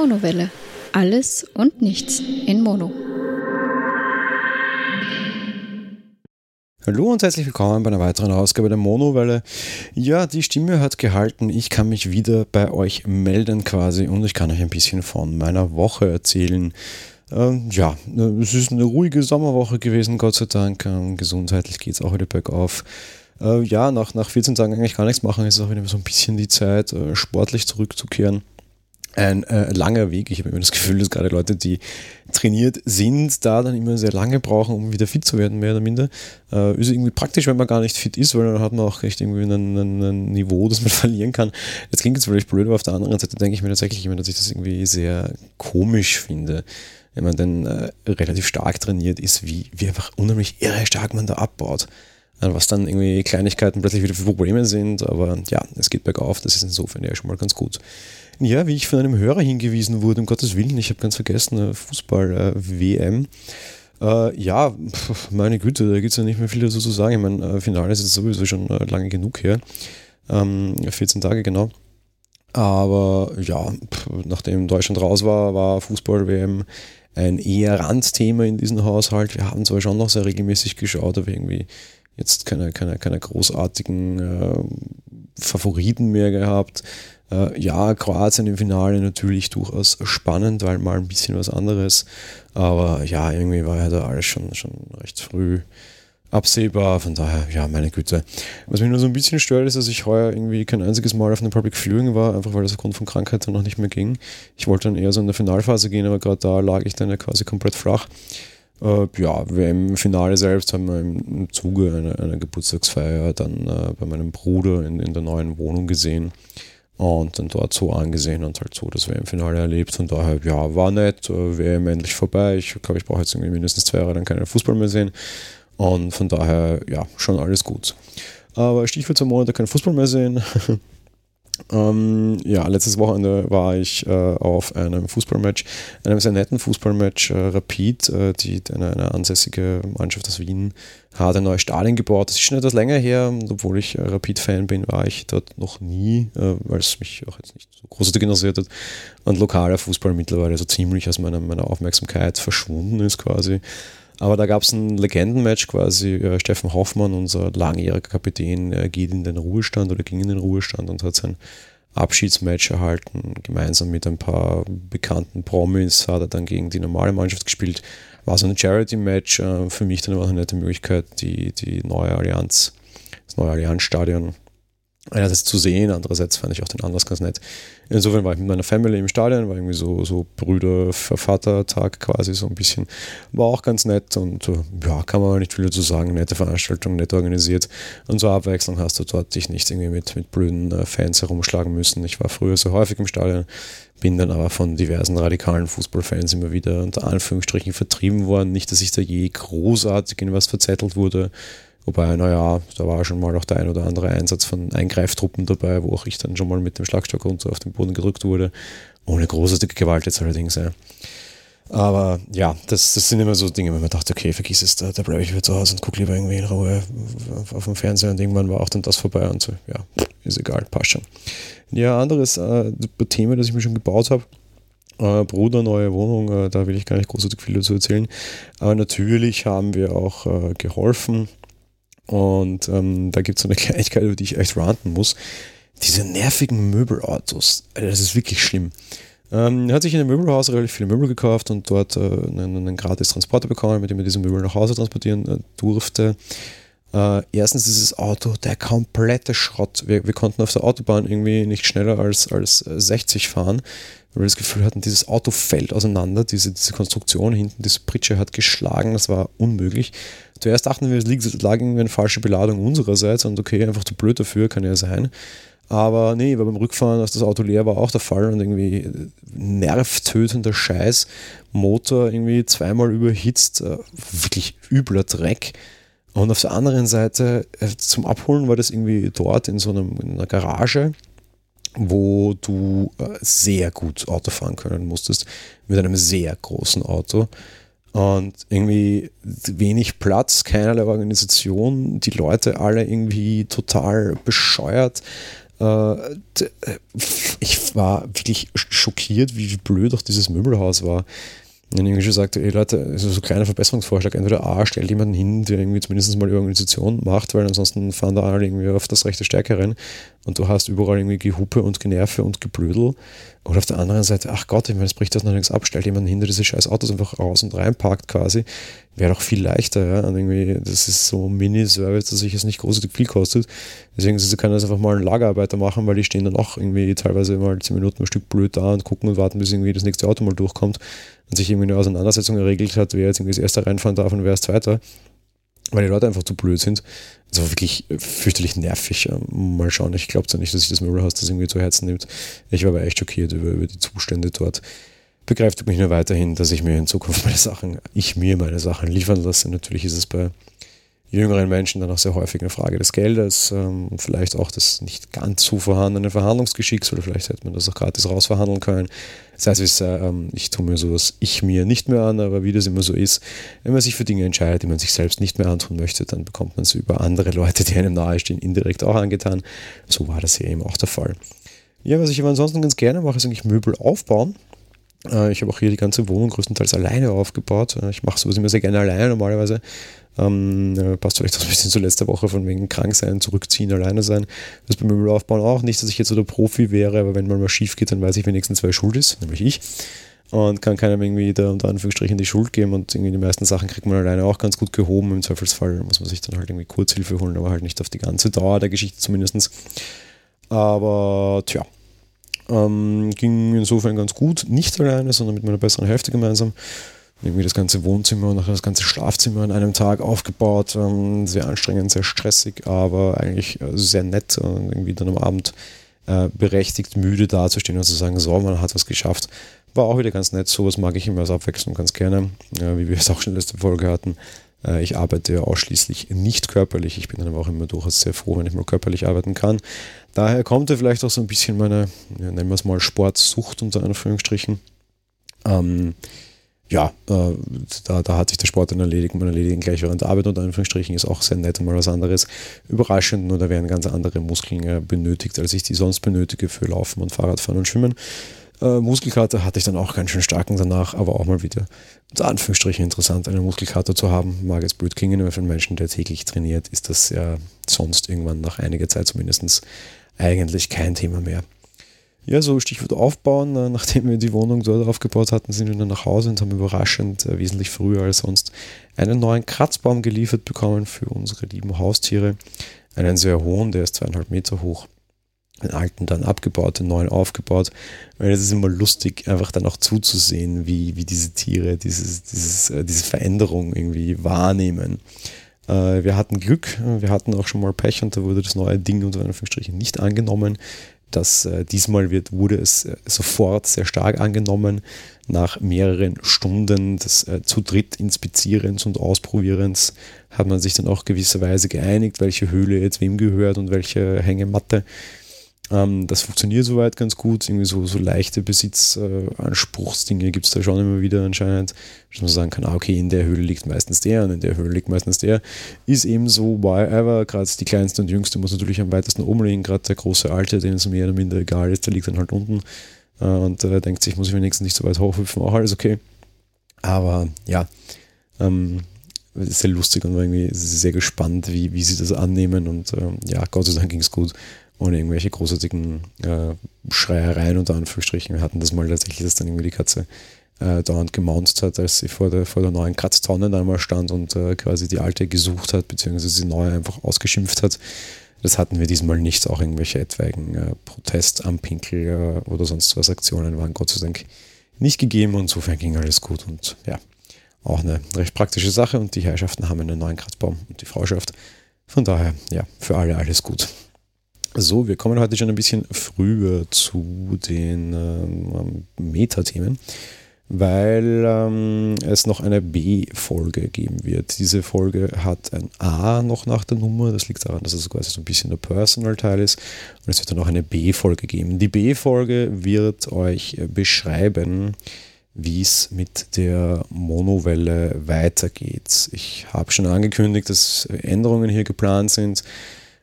Monowelle. Alles und nichts in Mono. Hallo und herzlich willkommen bei einer weiteren Ausgabe der Monowelle. Ja, die Stimme hat gehalten. Ich kann mich wieder bei euch melden quasi und ich kann euch ein bisschen von meiner Woche erzählen. Ähm, ja, es ist eine ruhige Sommerwoche gewesen, Gott sei Dank. Ähm, gesundheitlich geht es auch wieder bergauf. Äh, ja, nach, nach 14 Tagen eigentlich gar nichts machen, ist es auch wieder so ein bisschen die Zeit, äh, sportlich zurückzukehren ein äh, langer Weg. Ich habe immer das Gefühl, dass gerade Leute, die trainiert sind, da dann immer sehr lange brauchen, um wieder fit zu werden, mehr oder minder. Äh, ist irgendwie praktisch, wenn man gar nicht fit ist, weil dann hat man auch echt irgendwie ein, Niveau, das man verlieren kann. Jetzt klingt es vielleicht blöd, aber auf der anderen Seite denke ich mir tatsächlich immer, dass ich das irgendwie sehr komisch finde. Wenn man dann äh, relativ stark trainiert ist, wie, wie einfach unheimlich irre stark man da abbaut was dann irgendwie Kleinigkeiten plötzlich wieder für Probleme sind, aber ja, es geht bergauf, das ist insofern ja schon mal ganz gut. Ja, wie ich von einem Hörer hingewiesen wurde, um Gottes Willen, ich habe ganz vergessen, äh, Fußball-WM. Äh, äh, ja, meine Güte, da gibt es ja nicht mehr viel dazu zu sagen. Ich meine, äh, Finale ist jetzt sowieso schon äh, lange genug her. Ähm, 14 Tage genau. Aber ja, nachdem Deutschland raus war, war Fußball-WM ein eher Randthema in diesem Haushalt. Wir haben zwar schon noch sehr regelmäßig geschaut, aber irgendwie jetzt keine, keine, keine großartigen äh, Favoriten mehr gehabt. Äh, ja, Kroatien im Finale natürlich durchaus spannend, weil mal ein bisschen was anderes. Aber ja, irgendwie war ja da alles schon, schon recht früh absehbar. Von daher, ja, meine Güte. Was mich nur so ein bisschen stört, ist, dass ich heuer irgendwie kein einziges Mal auf einem Public Viewing war, einfach weil das aufgrund von Krankheit dann noch nicht mehr ging. Ich wollte dann eher so in der Finalphase gehen, aber gerade da lag ich dann ja quasi komplett flach. Äh, ja, im Finale selbst haben wir im, Zuge einer, einer Geburtstagsfeier dann äh, bei meinem Bruder in, in der neuen Wohnung gesehen und dann dort so angesehen und halt so das WM-Finale erlebt. Und daher, ja, war nett, äh, WM endlich vorbei. Ich glaube, ich brauche jetzt irgendwie mindestens zwei Jahre dann keinen Fußball mehr sehen. Und von daher, ja, schon alles gut. Aber Stichwort zum Monat keinen Fußball mehr sehen. Ähm, ja, letztes Wochenende war ich äh, auf einem Fußballmatch, einem sehr netten Fußballmatch. Äh, Rapid, äh, die, eine, eine, ansässige Mannschaft aus Wien, hat ein neues Stadion gebaut. Das ist schon etwas länger her, obwohl ich äh, Rapid-Fan bin, war ich dort noch nie, äh, weil es mich auch jetzt nicht so großartig interessiert hat. Und lokaler Fußball mittlerweile so ziemlich aus meiner, meiner Aufmerksamkeit verschwunden ist quasi. Aber da gab es ein Legendenmatch quasi. Äh, Steffen Hoffmann, unser langjähriger Kapitän, äh, geht in den Ruhestand oder ging in den Ruhestand und hat sein Abschiedsmatch erhalten. Gemeinsam mit ein paar bekannten Promis hat er dann gegen die normale Mannschaft gespielt. War so ein Charity-Match. Äh, für mich dann auch eine nette Möglichkeit, die, die neue Allianz, das neue Allianzstadion einerseits zu sehen, andererseits fand ich auch den Anlass ganz nett. Insofern war ich mit meiner Family im Stadion, war irgendwie so, so Brüder-Vater-Tag quasi so ein bisschen. War auch ganz nett und ja, kann man nicht viel dazu sagen. Nette Veranstaltung, nett organisiert. Und zur Abwechslung hast du dort dich nicht irgendwie mit, mit blöden äh, Fans herumschlagen müssen. Ich war früher so häufig im Stadion, bin dann aber von diversen radikalen Fußballfans immer wieder unter Anführungsstrichen vertrieben worden. Nicht, dass ich da je großartig in was verzettelt wurde Wobei, naja, da war schon mal auch der ein oder andere Einsatz von Eingreiftruppen dabei, wo auch ich dann schon mal mit dem Schlagstock runter auf den Boden gedrückt wurde. Ohne großartige Gewalt jetzt allerdings. Ja. Aber ja, das, das sind immer so Dinge, wenn man dachte, okay, vergiss es, da, da bleibe ich wieder zu Hause und gucke lieber irgendwie in Ruhe auf, auf dem Fernseher und irgendwann war auch dann das vorbei und so, ja, ist egal, passt schon. Ja, anderes äh, Thema, das ich mir schon gebaut habe, äh, Bruder, neue Wohnung, äh, da will ich gar nicht großartig viel dazu erzählen. Aber natürlich haben wir auch äh, geholfen und ähm, da gibt es eine Kleinigkeit, über die ich echt ranten muss. Diese nervigen Möbelautos. Also das ist wirklich schlimm. Ähm, er hat sich in einem Möbelhaus relativ viele Möbel gekauft und dort äh, einen, einen gratis Transporter bekommen, mit dem er diese Möbel nach Hause transportieren äh, durfte. Äh, erstens dieses Auto, der komplette Schrott. Wir, wir, konnten auf der Autobahn irgendwie nicht schneller als, als 60 äh, fahren, weil wir das Gefühl hatten, dieses Auto fällt auseinander. Diese, diese Konstruktion hinten, diese Pritsche hat geschlagen, das war unmöglich. Zuerst dachten wir, es lag irgendwie eine falsche Beladung unsererseits und okay, einfach zu blöd dafür, kann ja sein. Aber nee, weil beim Rückfahren, als das Auto leer war, auch der Fall und irgendwie nervtötender Scheiß, Motor irgendwie zweimal überhitzt, äh, wirklich übler Dreck. Und auf der anderen Seite, äh, zum Abholen war das irgendwie dort in so einem, in einer Garage, wo du äh, sehr gut Auto fahren können musstest, mit einem sehr großen Auto. Und irgendwie wenig Platz, keinerlei Organisation, die Leute alle irgendwie total bescheuert. Äh, ich war wirklich schockiert, wie blöd auch dieses Möbelhaus war. Und irgendwie schon sagte, ey Leute, also so ein kleiner Verbesserungsvorschlag, entweder A, stellt jemanden hin, der irgendwie zumindest mal die Organisation macht, weil ansonsten fahren da alle irgendwie auf das rechte Stärke rein und du hast überall irgendwie Gehupe und Generve und Geblödel. Oder auf der anderen Seite, ach Gott, ich meine, es bricht das noch nichts ab, stellt jemanden hin, der diese scheiß Autos einfach raus und reinparkt quasi. Wäre doch viel leichter, ja. Und irgendwie, das ist so Mini-Service, dass sich es nicht großartig viel kostet. Deswegen sie können das einfach mal einen Lagerarbeiter machen, weil die stehen dann auch irgendwie teilweise mal zehn Minuten ein Stück blöd da und gucken und warten, bis irgendwie das nächste Auto mal durchkommt und sich irgendwie eine Auseinandersetzung geregelt hat, wer jetzt irgendwie das erste reinfahren darf und wer ist zweiter. Weil die Leute einfach zu blöd sind. Das war wirklich fürchterlich nervig. Mal schauen, ich glaube zwar nicht, dass sich das Möbelhaus das irgendwie zu Herzen nimmt. Ich war aber echt schockiert über, über die Zustände dort. Begreift mich nur weiterhin, dass ich mir in Zukunft meine Sachen, ich mir meine Sachen liefern lasse. Natürlich ist es bei jüngeren Menschen dann auch sehr häufig eine Frage des Geldes ähm, und vielleicht auch des nicht ganz so vorhandenen Verhandlungsgeschicks oder vielleicht hätte man das auch gratis rausverhandeln können. Das heißt, ich, ähm, ich tue mir sowas ich mir nicht mehr an, aber wie das immer so ist, wenn man sich für Dinge entscheidet, die man sich selbst nicht mehr antun möchte, dann bekommt man es über andere Leute, die einem nahestehen, indirekt auch angetan. So war das hier eben auch der Fall. Ja, was ich aber ansonsten ganz gerne mache, ist eigentlich Möbel aufbauen. Äh, ich habe auch hier die ganze Wohnung größtenteils alleine aufgebaut. Äh, ich mache sowas immer sehr gerne alleine normalerweise. Ähm, äh, passt vielleicht auch ein bisschen zu letzter Woche von wegen krank sein, zurückziehen, alleine sein. Das beim Möbelaufbauen auch. Nicht, dass ich jetzt so der Profi wäre, aber wenn mal mal schief geht, dann weiß ich wenigstens, wer schuld ist, nämlich ich. Und kann keinem irgendwie da unter Anführungsstrichen die Schuld geben und irgendwie die meisten Sachen kriegt man alleine auch ganz gut gehoben. Im Zweifelsfall muss man sich dann halt irgendwie Kurzhilfe holen, aber halt nicht auf die ganze Dauer der Geschichte zumindest. Aber tja, ähm, ging insofern ganz gut. Nicht alleine, sondern mit meiner besseren Hälfte gemeinsam irgendwie das ganze Wohnzimmer und nachher das ganze Schlafzimmer an einem Tag aufgebaut. Ähm, sehr anstrengend, sehr stressig, aber eigentlich äh, sehr nett und irgendwie dann am Abend äh, berechtigt müde dazustehen und zu sagen, so, man hat was geschafft. War auch wieder ganz nett. Sowas mag ich immer als Abwechslung ganz gerne, äh, wie wir es auch schon in der letzten Folge hatten. Äh, ich arbeite ja ausschließlich nicht körperlich. Ich bin dann aber auch immer durchaus sehr froh, wenn ich mal körperlich arbeiten kann. Daher kommt ja vielleicht auch so ein bisschen meine, ja, nennen wir es mal Sportsucht unter Anführungsstrichen. Ähm, ja, äh, da, da hat sich der Sport dann erledigt. Man erledigt gleich während der Arbeit unter Anführungsstrichen ist auch sehr nett und mal was anderes. Überraschend, nur da werden ganz andere Muskeln äh, benötigt, als ich die sonst benötige für Laufen und Fahrradfahren und Schwimmen. Äh, Muskelkater hatte ich dann auch ganz schön starken danach, aber auch mal wieder unter Anführungsstrichen interessant, eine Muskelkater zu haben. Mag jetzt blöd klingen, aber für einen Menschen, der täglich trainiert, ist das ja sonst irgendwann nach einiger Zeit zumindest eigentlich kein Thema mehr. Ja, so Stichwort aufbauen. Äh, nachdem wir die Wohnung dort aufgebaut hatten, sind wir dann nach Hause und haben überraschend, äh, wesentlich früher als sonst, einen neuen Kratzbaum geliefert bekommen für unsere lieben Haustiere. Einen sehr hohen, der ist zweieinhalb Meter hoch. Den alten dann abgebaut, den neuen aufgebaut. Weil es ist immer lustig, einfach dann auch zuzusehen, wie, wie diese Tiere dieses, dieses, äh, diese Veränderung irgendwie wahrnehmen. wir hatten Glück, wir hatten auch schon mal Pech und da wurde das neue Ding unter Anführungsstrichen nicht angenommen dass äh, diesmal wird, wurde es äh, sofort sehr stark angenommen. Nach mehreren Stunden des äh, zu dritt Inspizierens und Ausprobierens hat man sich dann auch gewisserweise geeinigt, welche Höhle jetzt wem gehört und welche Hängematte. Ähm, das funktioniert soweit ganz gut. Irgendwie so, so leichte Besitzanspruchsdinge äh, gibt es da schon immer wieder anscheinend. Dass man sagen kann, ah, okay, in der Höhle liegt meistens der und in der Höhle liegt meistens der. Ist eben so, whatever. Gerade die kleinste und jüngste muss natürlich am weitesten oben liegen. Gerade der große Alte, dem es mehr oder minder egal ist, der liegt dann halt unten. Äh, und äh, denkt sich, muss ich wenigstens nicht so weit hochhüpfen, auch alles okay. Aber ja, ähm, sehr lustig und war irgendwie sehr gespannt, wie, wie sie das annehmen. Und ähm, ja, Gott sei Dank ging es gut ohne irgendwelche großartigen äh, Schreiereien unter Anführungsstrichen. Wir hatten das mal tatsächlich, dass dann irgendwie die Katze äh, dauernd gemaunzt hat, als sie vor der, vor der neuen Kratztonne dann mal stand und äh, quasi die alte gesucht hat, beziehungsweise die neue einfach ausgeschimpft hat. Das hatten wir diesmal nicht. Auch irgendwelche etwaigen äh, Protest am Pinkel äh, oder sonst was Aktionen waren Gott sei Dank nicht gegeben und insofern ging alles gut und ja, auch eine recht praktische Sache und die Herrschaften haben einen neuen Kratzbaum und die Frauschaft. Von daher, ja, für alle alles gut. So, wir kommen heute schon ein bisschen früher zu den ähm, Metathemen, weil ähm, es noch eine B-Folge geben wird. Diese Folge hat ein A noch nach der Nummer, das liegt daran, dass es quasi so ein bisschen der Personal-Teil ist. Und es wird dann auch eine B-Folge geben. Die B-Folge wird euch beschreiben, wie es mit der Monowelle weitergeht. Ich habe schon angekündigt, dass Änderungen hier geplant sind.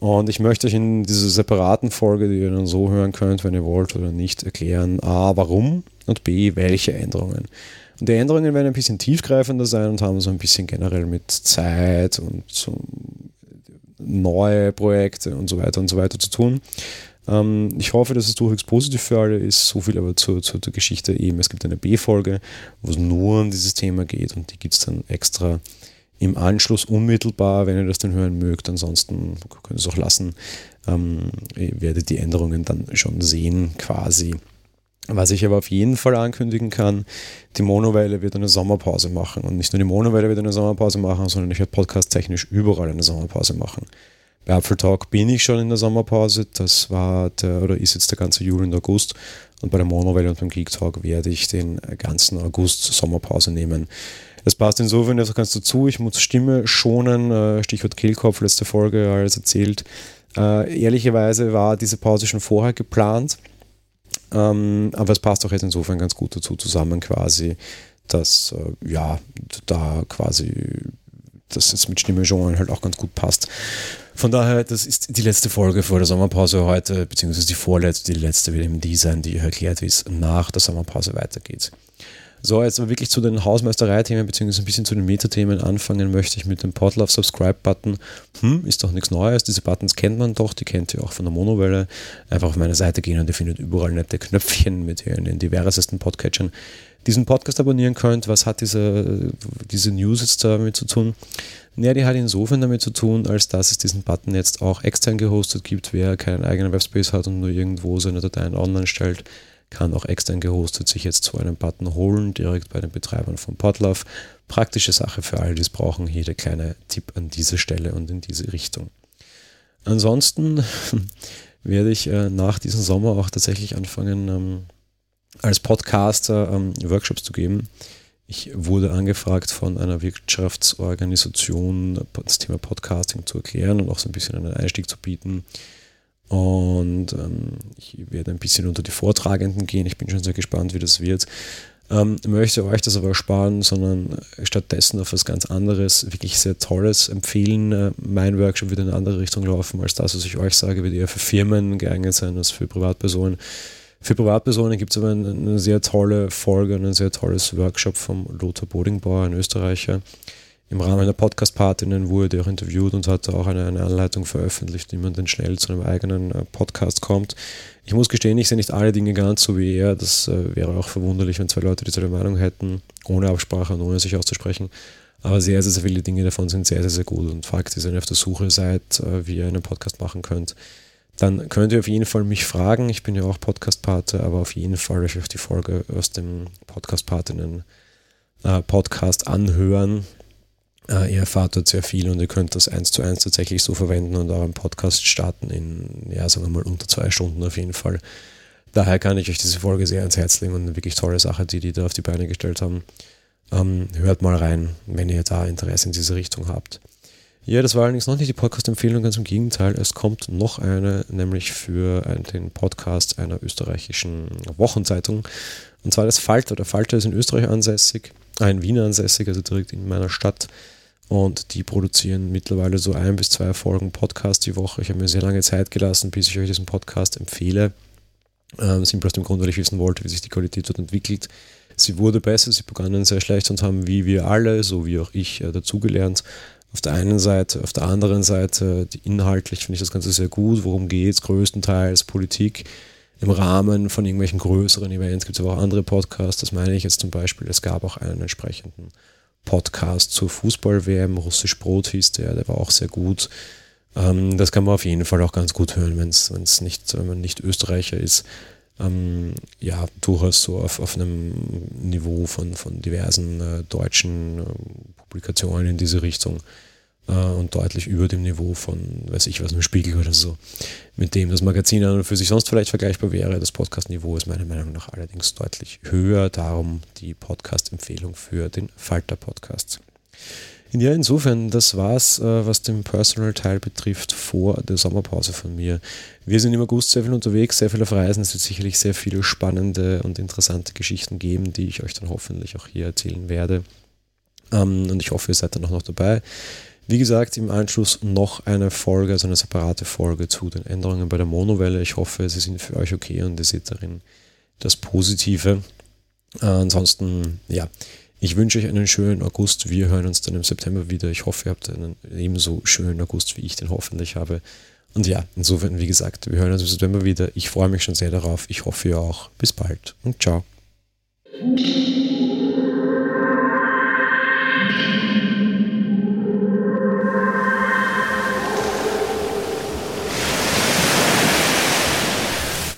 Und ich möchte euch in dieser separaten Folge, die ihr dann so hören könnt, wenn ihr wollt oder nicht, erklären, a, warum und b, welche Änderungen. Und die Änderungen werden ein bisschen tiefgreifender sein und haben so ein bisschen generell mit Zeit und so neue Projekte und so weiter und so weiter zu tun. Ähm, ich hoffe, dass es durchwegs positiv für alle ist. So viel aber zur, zur Geschichte eben. Es gibt eine B-Folge, wo es nur um dieses Thema geht und die gibt es dann extra im Anschluss unmittelbar, wenn ihr das dann hören mögt. Ansonsten könnt ihr es auch lassen. Ähm, ihr werdet die Änderungen dann schon sehen, quasi. Was ich aber auf jeden Fall ankündigen kann, die Monowelle wird eine Sommerpause machen. Und nicht nur die Monowelle wird eine Sommerpause machen, sondern ich werde podcast-technisch überall eine Sommerpause machen. Bei Apfel Talk bin ich schon in der Sommerpause. Das war der, oder ist jetzt der ganze Juli und August. Und bei der Monowelle und beim Geek Talk werde ich den ganzen August Sommerpause nehmen. Das passt insofern jetzt ganz dazu. Ich muss Stimme schonen. Äh, Stichwort Kehlkopf, letzte Folge, alles erzählt. Äh, ehrlicherweise war diese Pause schon vorher geplant. Ähm, aber es passt auch jetzt insofern ganz gut dazu zusammen, quasi, dass äh, ja, da quasi dass es mit Stimme schonen halt auch ganz gut passt. Von daher, das ist die letzte Folge vor der Sommerpause heute, beziehungsweise die vorletzte, die letzte wird eben die sein, die erklärt, wie es nach der Sommerpause weitergeht. So, jetzt aber wirklich zu den Hausmeisterei-Themen, beziehungsweise ein bisschen zu den Metathemen anfangen möchte ich mit dem Podlove Subscribe-Button. Hm, ist doch nichts Neues. Diese Buttons kennt man doch, die kennt ihr auch von der Monowelle. Einfach auf meine Seite gehen und ihr findet überall nette Knöpfchen mit in den diversesten Podcatchern diesen Podcast abonnieren könnt. Was hat diese, diese News jetzt damit zu tun? Ja, die hat insofern damit zu tun, als dass es diesen Button jetzt auch extern gehostet gibt. Wer keinen eigenen Webspace hat und nur irgendwo seine Dateien online stellt, kann auch extern gehostet sich jetzt so einen Button holen, direkt bei den Betreibern von Podlove. Praktische Sache für alle, die es brauchen. Hier der kleine Tipp an dieser Stelle und in diese Richtung. Ansonsten werde ich äh, nach diesem Sommer auch tatsächlich anfangen, ähm, als Podcaster ähm, Workshops zu geben. Ich wurde angefragt von einer Wirtschaftsorganisation, das Thema Podcasting zu erklären und auch so ein bisschen einen Einstieg zu bieten. Und ähm, ich werde ein bisschen unter die Vortragenden gehen. Ich bin schon sehr gespannt, wie das wird. Ähm, möchte euch das aber ersparen, sondern stattdessen auf was ganz anderes, wirklich sehr Tolles empfehlen. Äh, mein Workshop wird in eine andere Richtung laufen als das, was ich euch sage, wird eher für Firmen geeignet sein als für Privatpersonen. Für Privatpersonen gibt es aber eine, eine, sehr tolle Folge, ein sehr tolles Workshop vom Lothar Bodingbauer, ein Österreicher. Im Rahmen der Podcast-Partinnen wurde er auch interviewt und hat auch eine, eine, Anleitung veröffentlicht, wie man denn schnell zu einem eigenen äh, Podcast kommt. Ich muss gestehen, ich sehe nicht alle Dinge ganz so wie er. Das äh, wäre auch verwunderlich, wenn zwei Leute dieselbe Meinung hätten, ohne Absprache und ohne sich auszusprechen. Aber sehr, sehr, sehr viele Dinge davon sind sehr, sehr, sehr gut. Und Fakt ist, wenn ihr auf der Suche seid, äh, wie ihr einen Podcast machen könnt, dann könnt ihr auf jeden Fall mich fragen. Ich bin ja auch Podcast-Pate, aber auf jeden Fall euch auf die Folge aus dem Podcast-Patinnen äh, Podcast anhören. Äh, ihr erfahrt dort sehr viel und ihr könnt das eins zu eins tatsächlich so verwenden und euren Podcast starten in, ja, sagen wir mal, unter zwei Stunden auf jeden Fall. Daher kann ich euch diese Folge sehr ans Herz legen und eine wirklich tolle Sache, die die da auf die Beine gestellt haben. Ähm, hört mal rein, wenn ihr da Interesse in diese Richtung habt. Ja, das war allerdings noch nicht die Podcast-Empfehlung, ganz im Gegenteil. Es kommt noch eine, nämlich für den Podcast einer österreichischen Wochenzeitung. Und zwar das Falter. Der Falter ist in Österreich ansässig, ein Wiener ansässig, also direkt in meiner Stadt. Und die produzieren mittlerweile so ein bis zwei Folgen Podcast die Woche. Ich habe mir sehr lange Zeit gelassen, bis ich euch diesen Podcast empfehle. Ähm, simpel aus dem Grund, weil ich wissen wollte, wie sich die Qualität dort entwickelt. Sie wurde besser, sie begannen sehr schlecht und haben wie wir alle, so wie auch ich, äh, dazugelernt auf der einen Seite, auf der anderen Seite, die inhaltlich finde ich das Ganze sehr gut. Worum geht es? Größtenteils Politik. Im Rahmen von irgendwelchen größeren Events gibt es aber auch andere Podcasts. Das meine ich jetzt zum Beispiel. Es gab auch einen entsprechenden Podcast zur Fußball-WM. Russisch Brot hieß der, der war auch sehr gut. Ähm, das kann man auf jeden Fall auch ganz gut hören, wenn es nicht, wenn man nicht Österreicher ist. Ähm, ja, durchaus so auf, auf einem Niveau von, von diversen äh, deutschen äh, Publikationen in diese Richtung äh, und deutlich über dem Niveau von, weiß ich was, einem Spiegel oder so, mit dem das Magazin an und für sich sonst vielleicht vergleichbar wäre. Das Podcast-Niveau ist meiner Meinung nach allerdings deutlich höher, darum die Podcast-Empfehlung für den Falter-Podcast. Ja, insofern, das war's, äh, was den Personal-Teil betrifft, vor der Sommerpause von mir. Wir sind im August sehr viel unterwegs, sehr viel auf Reisen. Es wird sicherlich sehr viele spannende und interessante Geschichten geben, die ich euch dann hoffentlich auch hier erzählen werde. Ähm, und ich hoffe, ihr seid dann auch noch dabei. Wie gesagt, im Anschluss noch eine Folge, also eine separate Folge zu den Änderungen bei der Monowelle. Ich hoffe, sie sind für euch okay und ihr seht darin das Positive. Äh, ansonsten, ja, ich wünsche euch einen schönen August. Wir hören uns dann im September wieder. Ich hoffe, ihr habt einen ebenso schönen August, wie ich den hoffentlich habe. Und ja, insofern, wie gesagt, wir hören uns im September wieder. Ich freue mich schon sehr darauf. Ich hoffe, ihr auch. Bis bald und ciao.